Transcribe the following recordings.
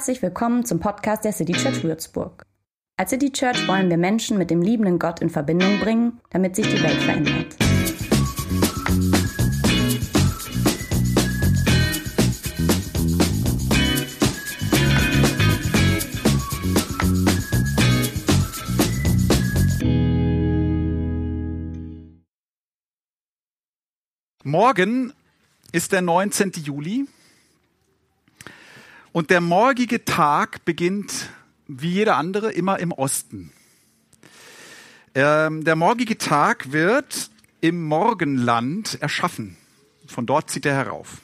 Herzlich willkommen zum Podcast der City Church Würzburg. Als City Church wollen wir Menschen mit dem liebenden Gott in Verbindung bringen, damit sich die Welt verändert. Morgen ist der 19. Juli und der morgige Tag beginnt wie jeder andere immer im Osten. Ähm, der morgige Tag wird im Morgenland erschaffen. Von dort zieht er herauf.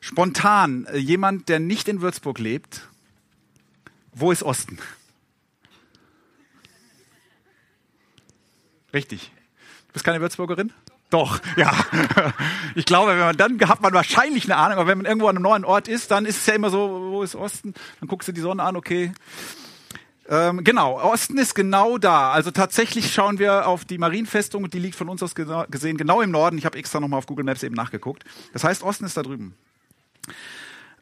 Spontan, äh, jemand, der nicht in Würzburg lebt, wo ist Osten? Richtig. Du bist keine Würzburgerin? Doch, ja. Ich glaube, wenn man dann hat man wahrscheinlich eine Ahnung, aber wenn man irgendwo an einem neuen Ort ist, dann ist es ja immer so, wo ist Osten? Dann guckst du die Sonne an, okay. Ähm, genau, Osten ist genau da. Also tatsächlich schauen wir auf die Marienfestung und die liegt von uns aus gesehen genau im Norden. Ich habe extra nochmal auf Google Maps eben nachgeguckt. Das heißt, Osten ist da drüben.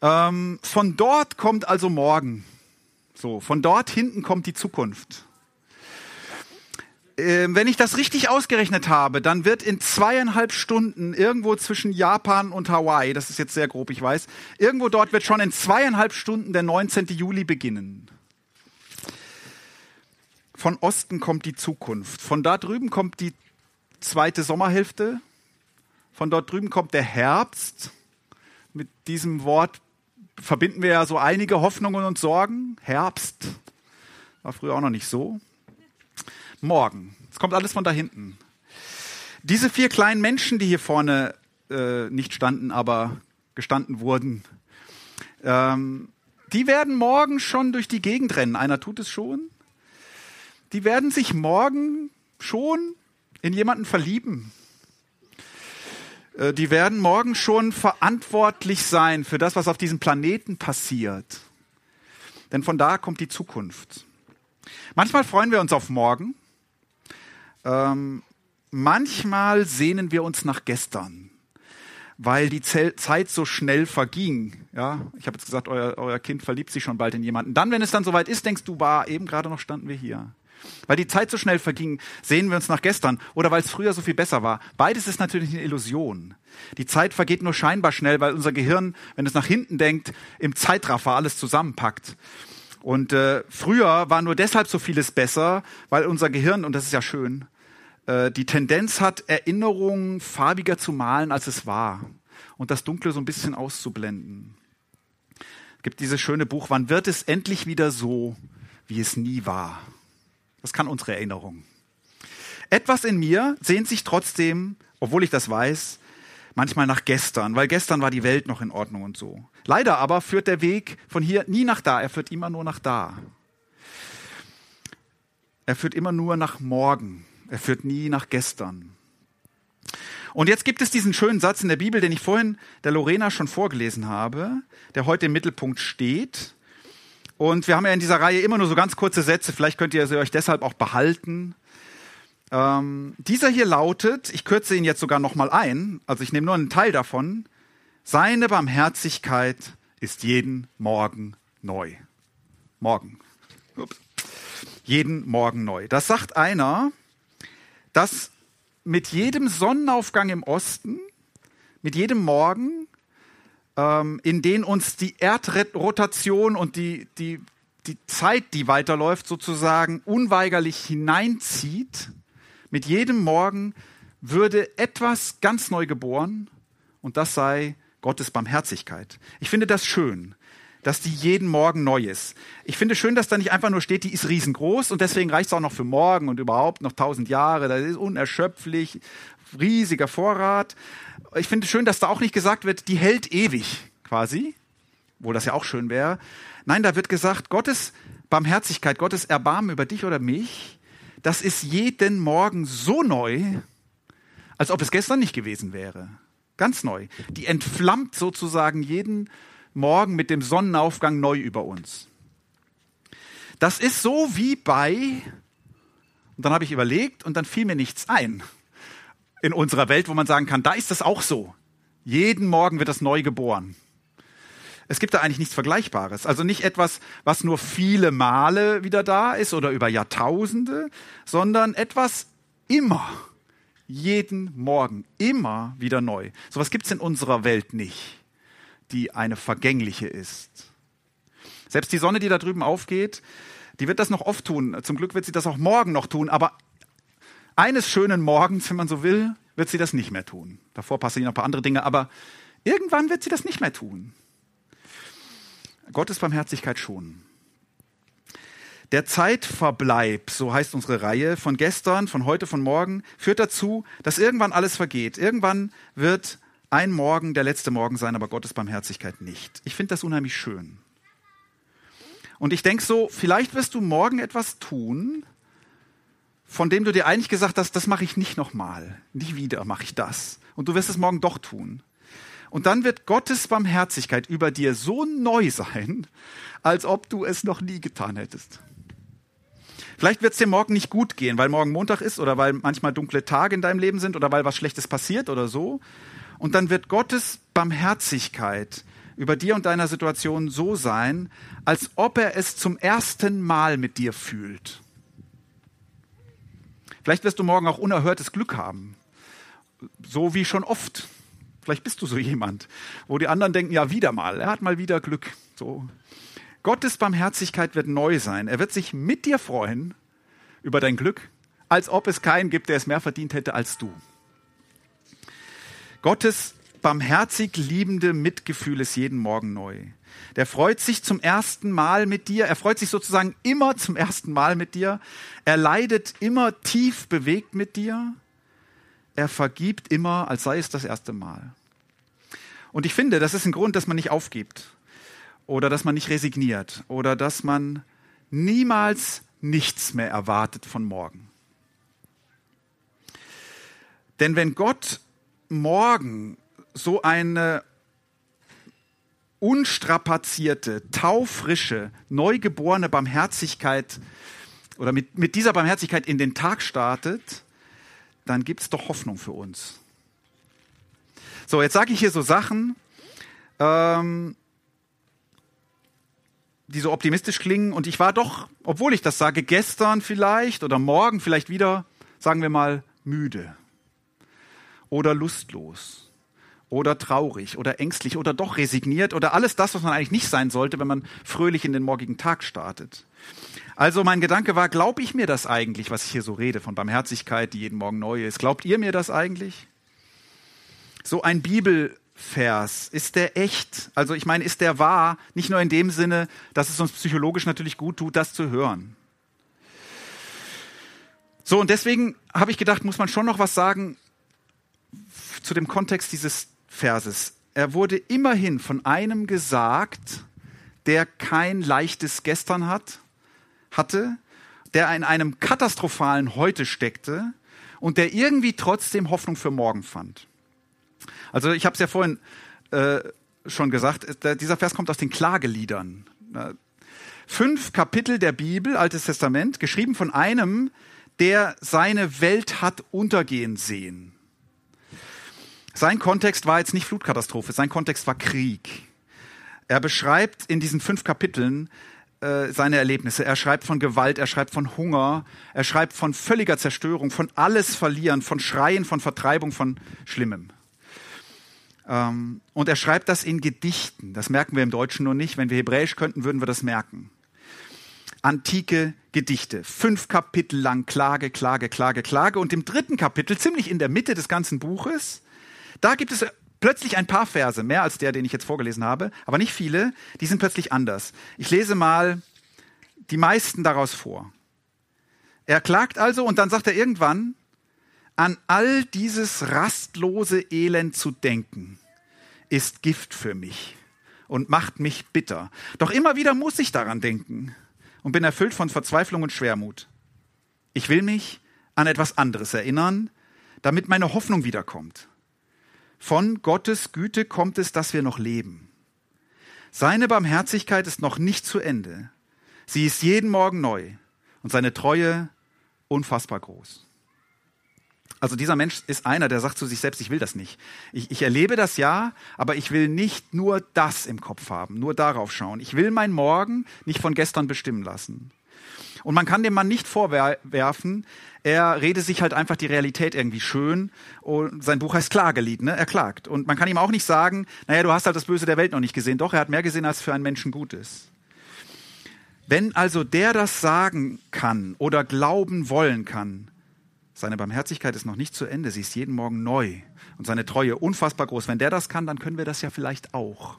Ähm, von dort kommt also morgen. So, von dort hinten kommt die Zukunft. Ähm, wenn ich das richtig ausgerechnet habe, dann wird in zweieinhalb Stunden irgendwo zwischen Japan und Hawaii, das ist jetzt sehr grob, ich weiß, irgendwo dort wird schon in zweieinhalb Stunden der 19. Juli beginnen. Von Osten kommt die Zukunft. Von da drüben kommt die zweite Sommerhälfte. Von dort drüben kommt der Herbst. Mit diesem Wort verbinden wir ja so einige Hoffnungen und Sorgen. Herbst war früher auch noch nicht so morgen. Es kommt alles von da hinten. Diese vier kleinen Menschen, die hier vorne äh, nicht standen, aber gestanden wurden, ähm, die werden morgen schon durch die Gegend rennen. Einer tut es schon. Die werden sich morgen schon in jemanden verlieben. Äh, die werden morgen schon verantwortlich sein für das, was auf diesem Planeten passiert. Denn von da kommt die Zukunft. Manchmal freuen wir uns auf morgen ähm, manchmal sehnen wir uns nach gestern, weil die Zeit so schnell verging. Ja, ich habe jetzt gesagt, euer, euer Kind verliebt sich schon bald in jemanden. Dann, wenn es dann soweit ist, denkst du, bah, eben gerade noch standen wir hier. Weil die Zeit so schnell verging, sehen wir uns nach gestern oder weil es früher so viel besser war. Beides ist natürlich eine Illusion. Die Zeit vergeht nur scheinbar schnell, weil unser Gehirn, wenn es nach hinten denkt, im Zeitraffer alles zusammenpackt. Und äh, früher war nur deshalb so vieles besser, weil unser Gehirn, und das ist ja schön, äh, die Tendenz hat, Erinnerungen farbiger zu malen, als es war. Und das Dunkle so ein bisschen auszublenden. Es gibt dieses schöne Buch, wann wird es endlich wieder so, wie es nie war? Das kann unsere Erinnerung. Etwas in mir sehnt sich trotzdem, obwohl ich das weiß, manchmal nach gestern, weil gestern war die Welt noch in Ordnung und so. Leider aber führt der Weg von hier nie nach da, er führt immer nur nach da. Er führt immer nur nach morgen. Er führt nie nach gestern. Und jetzt gibt es diesen schönen Satz in der Bibel, den ich vorhin der Lorena schon vorgelesen habe, der heute im Mittelpunkt steht. Und wir haben ja in dieser Reihe immer nur so ganz kurze Sätze, vielleicht könnt ihr sie euch deshalb auch behalten. Ähm, dieser hier lautet, ich kürze ihn jetzt sogar nochmal ein, also ich nehme nur einen Teil davon, seine Barmherzigkeit ist jeden Morgen neu. Morgen. Ups. Jeden Morgen neu. Das sagt einer, dass mit jedem Sonnenaufgang im Osten, mit jedem Morgen, ähm, in den uns die Erdrotation und die, die, die Zeit, die weiterläuft, sozusagen unweigerlich hineinzieht, mit jedem Morgen würde etwas ganz neu geboren und das sei Gottes Barmherzigkeit. Ich finde das schön, dass die jeden Morgen neu ist. Ich finde schön, dass da nicht einfach nur steht, die ist riesengroß und deswegen reicht es auch noch für morgen und überhaupt noch tausend Jahre. Das ist unerschöpflich, riesiger Vorrat. Ich finde schön, dass da auch nicht gesagt wird, die hält ewig quasi, wo das ja auch schön wäre. Nein, da wird gesagt, Gottes Barmherzigkeit, Gottes Erbarmen über dich oder mich, das ist jeden Morgen so neu, als ob es gestern nicht gewesen wäre. Ganz neu. Die entflammt sozusagen jeden Morgen mit dem Sonnenaufgang neu über uns. Das ist so wie bei, und dann habe ich überlegt und dann fiel mir nichts ein in unserer Welt, wo man sagen kann, da ist das auch so. Jeden Morgen wird das neu geboren. Es gibt da eigentlich nichts Vergleichbares. Also nicht etwas, was nur viele Male wieder da ist oder über Jahrtausende, sondern etwas immer, jeden Morgen, immer wieder neu. Sowas gibt es in unserer Welt nicht, die eine vergängliche ist. Selbst die Sonne, die da drüben aufgeht, die wird das noch oft tun. Zum Glück wird sie das auch morgen noch tun. Aber eines schönen Morgens, wenn man so will, wird sie das nicht mehr tun. Davor passieren noch ein paar andere Dinge, aber irgendwann wird sie das nicht mehr tun. Gottes Barmherzigkeit schon. Der Zeitverbleib, so heißt unsere Reihe, von gestern, von heute, von morgen, führt dazu, dass irgendwann alles vergeht. Irgendwann wird ein Morgen der letzte Morgen sein, aber Gottes Barmherzigkeit nicht. Ich finde das unheimlich schön. Und ich denke so, vielleicht wirst du morgen etwas tun, von dem du dir eigentlich gesagt hast, das mache ich nicht nochmal, nie wieder mache ich das. Und du wirst es morgen doch tun. Und dann wird Gottes Barmherzigkeit über dir so neu sein, als ob du es noch nie getan hättest. Vielleicht wird es dir morgen nicht gut gehen, weil morgen Montag ist oder weil manchmal dunkle Tage in deinem Leben sind oder weil was Schlechtes passiert oder so. Und dann wird Gottes Barmherzigkeit über dir und deiner Situation so sein, als ob er es zum ersten Mal mit dir fühlt. Vielleicht wirst du morgen auch unerhörtes Glück haben, so wie schon oft. Vielleicht bist du so jemand, wo die anderen denken, ja, wieder mal, er hat mal wieder Glück. So. Gottes Barmherzigkeit wird neu sein. Er wird sich mit dir freuen über dein Glück, als ob es keinen gibt, der es mehr verdient hätte als du. Gottes barmherzig liebende Mitgefühl ist jeden Morgen neu. Der freut sich zum ersten Mal mit dir. Er freut sich sozusagen immer zum ersten Mal mit dir. Er leidet immer tief bewegt mit dir. Er vergibt immer, als sei es das erste Mal. Und ich finde, das ist ein Grund, dass man nicht aufgibt oder dass man nicht resigniert oder dass man niemals nichts mehr erwartet von morgen. Denn wenn Gott morgen so eine unstrapazierte, taufrische, neugeborene Barmherzigkeit oder mit, mit dieser Barmherzigkeit in den Tag startet, dann gibt es doch Hoffnung für uns. So, jetzt sage ich hier so Sachen, ähm, die so optimistisch klingen. Und ich war doch, obwohl ich das sage, gestern vielleicht oder morgen vielleicht wieder, sagen wir mal, müde oder lustlos oder traurig oder ängstlich oder doch resigniert oder alles das, was man eigentlich nicht sein sollte, wenn man fröhlich in den morgigen Tag startet. Also mein Gedanke war, glaube ich mir das eigentlich, was ich hier so rede, von Barmherzigkeit, die jeden Morgen neu ist? Glaubt ihr mir das eigentlich? So ein Bibelvers, ist der echt? Also ich meine, ist der wahr? Nicht nur in dem Sinne, dass es uns psychologisch natürlich gut tut, das zu hören. So, und deswegen habe ich gedacht, muss man schon noch was sagen zu dem Kontext dieses Verses. Er wurde immerhin von einem gesagt, der kein leichtes Gestern hat, hatte, der in einem katastrophalen Heute steckte und der irgendwie trotzdem Hoffnung für morgen fand. Also ich habe es ja vorhin äh, schon gesagt, der, dieser Vers kommt aus den Klageliedern. Fünf Kapitel der Bibel, Altes Testament, geschrieben von einem, der seine Welt hat untergehen sehen. Sein Kontext war jetzt nicht Flutkatastrophe, sein Kontext war Krieg. Er beschreibt in diesen fünf Kapiteln äh, seine Erlebnisse. Er schreibt von Gewalt, er schreibt von Hunger, er schreibt von völliger Zerstörung, von alles verlieren, von Schreien, von Vertreibung, von Schlimmem. Ähm, und er schreibt das in Gedichten. Das merken wir im Deutschen nur nicht. Wenn wir Hebräisch könnten, würden wir das merken. Antike Gedichte. Fünf Kapitel lang Klage, Klage, Klage, Klage. Und im dritten Kapitel, ziemlich in der Mitte des ganzen Buches, da gibt es plötzlich ein paar Verse, mehr als der, den ich jetzt vorgelesen habe, aber nicht viele, die sind plötzlich anders. Ich lese mal die meisten daraus vor. Er klagt also und dann sagt er irgendwann, an all dieses rastlose Elend zu denken, ist Gift für mich und macht mich bitter. Doch immer wieder muss ich daran denken und bin erfüllt von Verzweiflung und Schwermut. Ich will mich an etwas anderes erinnern, damit meine Hoffnung wiederkommt. Von Gottes Güte kommt es, dass wir noch leben. Seine Barmherzigkeit ist noch nicht zu Ende. Sie ist jeden Morgen neu und seine Treue unfassbar groß. Also dieser Mensch ist einer, der sagt zu sich selbst, ich will das nicht. Ich, ich erlebe das ja, aber ich will nicht nur das im Kopf haben, nur darauf schauen. Ich will mein Morgen nicht von gestern bestimmen lassen. Und man kann dem Mann nicht vorwerfen, er rede sich halt einfach die Realität irgendwie schön. Und sein Buch heißt Klagelied, ne? Er klagt. Und man kann ihm auch nicht sagen, naja, du hast halt das Böse der Welt noch nicht gesehen. Doch, er hat mehr gesehen, als für einen Menschen gut ist. Wenn also der das sagen kann oder glauben wollen kann, seine Barmherzigkeit ist noch nicht zu Ende, sie ist jeden Morgen neu und seine Treue unfassbar groß. Wenn der das kann, dann können wir das ja vielleicht auch,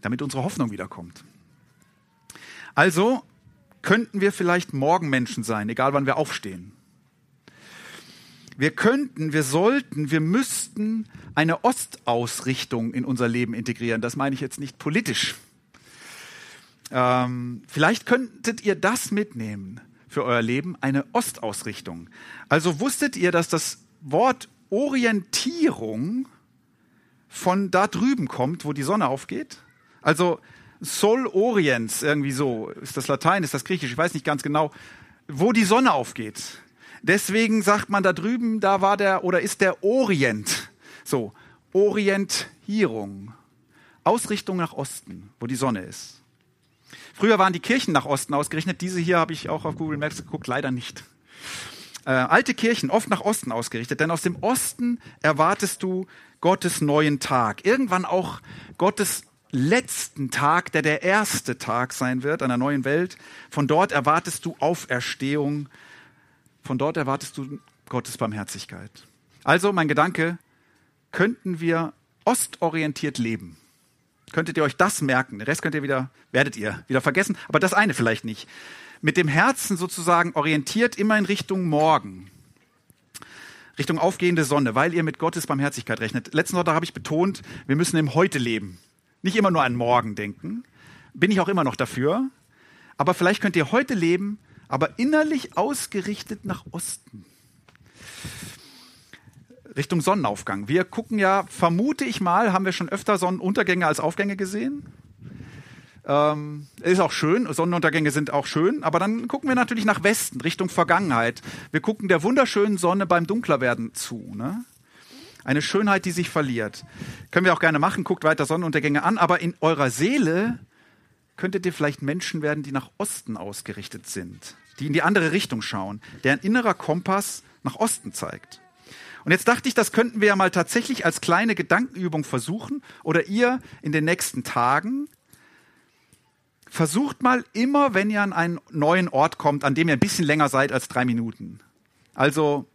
damit unsere Hoffnung wiederkommt. Also könnten wir vielleicht Morgenmenschen sein, egal wann wir aufstehen. Wir könnten, wir sollten, wir müssten eine Ostausrichtung in unser Leben integrieren. Das meine ich jetzt nicht politisch. Ähm, vielleicht könntet ihr das mitnehmen für euer Leben, eine Ostausrichtung. Also wusstet ihr, dass das Wort Orientierung von da drüben kommt, wo die Sonne aufgeht? Also Sol Orients, irgendwie so. Ist das Latein, ist das Griechisch? Ich weiß nicht ganz genau, wo die Sonne aufgeht. Deswegen sagt man da drüben, da war der oder ist der Orient. So, Orientierung. Ausrichtung nach Osten, wo die Sonne ist. Früher waren die Kirchen nach Osten ausgerichtet. Diese hier habe ich auch auf Google Maps geguckt, leider nicht. Äh, alte Kirchen oft nach Osten ausgerichtet, denn aus dem Osten erwartest du Gottes neuen Tag. Irgendwann auch Gottes letzten Tag, der der erste Tag sein wird einer neuen Welt. Von dort erwartest du Auferstehung. Von dort erwartest du Gottes Barmherzigkeit. Also mein Gedanke, könnten wir ostorientiert leben? Könntet ihr euch das merken? Den Rest könnt ihr wieder, werdet ihr wieder vergessen, aber das eine vielleicht nicht. Mit dem Herzen sozusagen orientiert immer in Richtung Morgen. Richtung aufgehende Sonne, weil ihr mit Gottes Barmherzigkeit rechnet. Letzten Sonntag habe ich betont, wir müssen im Heute leben. Nicht immer nur an morgen denken. Bin ich auch immer noch dafür. Aber vielleicht könnt ihr heute leben, aber innerlich ausgerichtet nach Osten. Richtung Sonnenaufgang. Wir gucken ja, vermute ich mal, haben wir schon öfter Sonnenuntergänge als Aufgänge gesehen. Ähm, ist auch schön, Sonnenuntergänge sind auch schön, aber dann gucken wir natürlich nach Westen, Richtung Vergangenheit. Wir gucken der wunderschönen Sonne beim Dunklerwerden zu. Ne? Eine Schönheit, die sich verliert. Können wir auch gerne machen, guckt weiter Sonnenuntergänge an, aber in eurer Seele könntet ihr vielleicht Menschen werden, die nach Osten ausgerichtet sind, die in die andere Richtung schauen, deren innerer Kompass nach Osten zeigt. Und jetzt dachte ich, das könnten wir ja mal tatsächlich als kleine Gedankenübung versuchen oder ihr in den nächsten Tagen. Versucht mal immer, wenn ihr an einen neuen Ort kommt, an dem ihr ein bisschen länger seid als drei Minuten. Also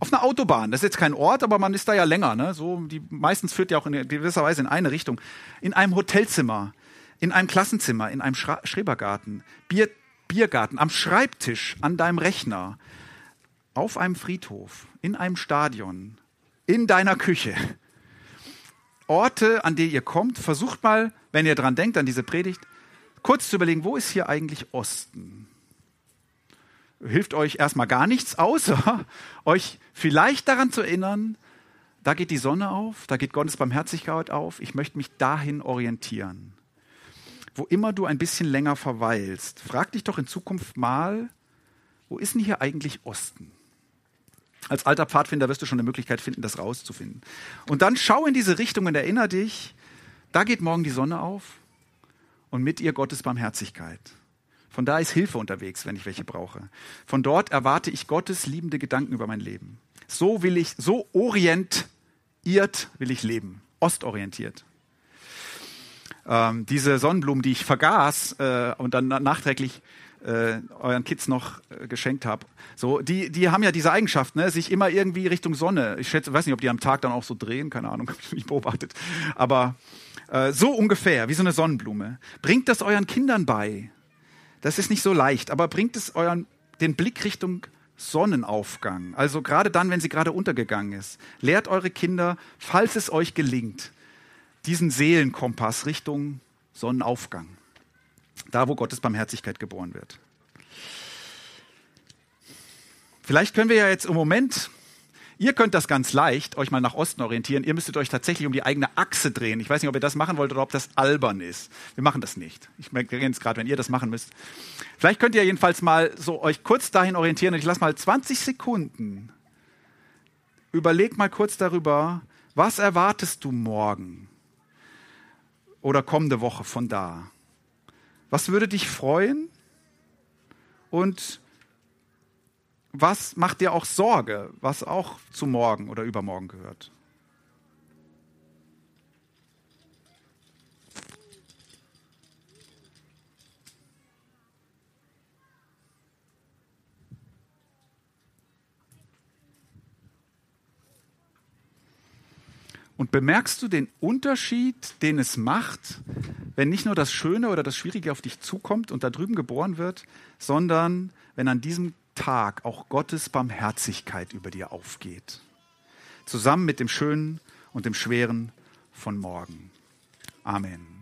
auf einer Autobahn. Das ist jetzt kein Ort, aber man ist da ja länger. Ne? So, die meistens führt ja auch in gewisser Weise in eine Richtung. In einem Hotelzimmer, in einem Klassenzimmer, in einem Schra Schrebergarten, Bier, Biergarten, am Schreibtisch, an deinem Rechner, auf einem Friedhof, in einem Stadion, in deiner Küche. Orte, an die ihr kommt, versucht mal, wenn ihr dran denkt, an diese Predigt, kurz zu überlegen, wo ist hier eigentlich Osten? hilft euch erstmal gar nichts, außer euch vielleicht daran zu erinnern, da geht die Sonne auf, da geht Gottes Barmherzigkeit auf, ich möchte mich dahin orientieren. Wo immer du ein bisschen länger verweilst, frag dich doch in Zukunft mal, wo ist denn hier eigentlich Osten? Als alter Pfadfinder wirst du schon eine Möglichkeit finden, das rauszufinden. Und dann schau in diese Richtung und erinnere dich, da geht morgen die Sonne auf und mit ihr Gottes Barmherzigkeit. Von da ist Hilfe unterwegs, wenn ich welche brauche. Von dort erwarte ich Gottes liebende Gedanken über mein Leben. So will ich, so orientiert will ich leben. Ostorientiert. Ähm, diese Sonnenblumen, die ich vergaß äh, und dann nachträglich äh, euren Kids noch äh, geschenkt habe. So, die, die haben ja diese Eigenschaft, ne, sich immer irgendwie Richtung Sonne. Ich schätze, weiß nicht, ob die am Tag dann auch so drehen, keine Ahnung, habe ich nicht beobachtet. Aber äh, so ungefähr, wie so eine Sonnenblume. Bringt das euren Kindern bei. Das ist nicht so leicht, aber bringt es euren, den Blick Richtung Sonnenaufgang. Also gerade dann, wenn sie gerade untergegangen ist. Lehrt eure Kinder, falls es euch gelingt, diesen Seelenkompass Richtung Sonnenaufgang. Da, wo Gottes Barmherzigkeit geboren wird. Vielleicht können wir ja jetzt im Moment Ihr könnt das ganz leicht euch mal nach Osten orientieren. Ihr müsstet euch tatsächlich um die eigene Achse drehen. Ich weiß nicht, ob ihr das machen wollt oder ob das albern ist. Wir machen das nicht. Ich merke es gerade, wenn ihr das machen müsst. Vielleicht könnt ihr jedenfalls mal so euch kurz dahin orientieren und ich lasse mal 20 Sekunden überleg mal kurz darüber, was erwartest du morgen oder kommende Woche von da? Was würde dich freuen? Und was macht dir auch Sorge, was auch zu morgen oder übermorgen gehört? Und bemerkst du den Unterschied, den es macht, wenn nicht nur das Schöne oder das Schwierige auf dich zukommt und da drüben geboren wird, sondern wenn an diesem Tag auch Gottes Barmherzigkeit über dir aufgeht. Zusammen mit dem Schönen und dem Schweren von morgen. Amen.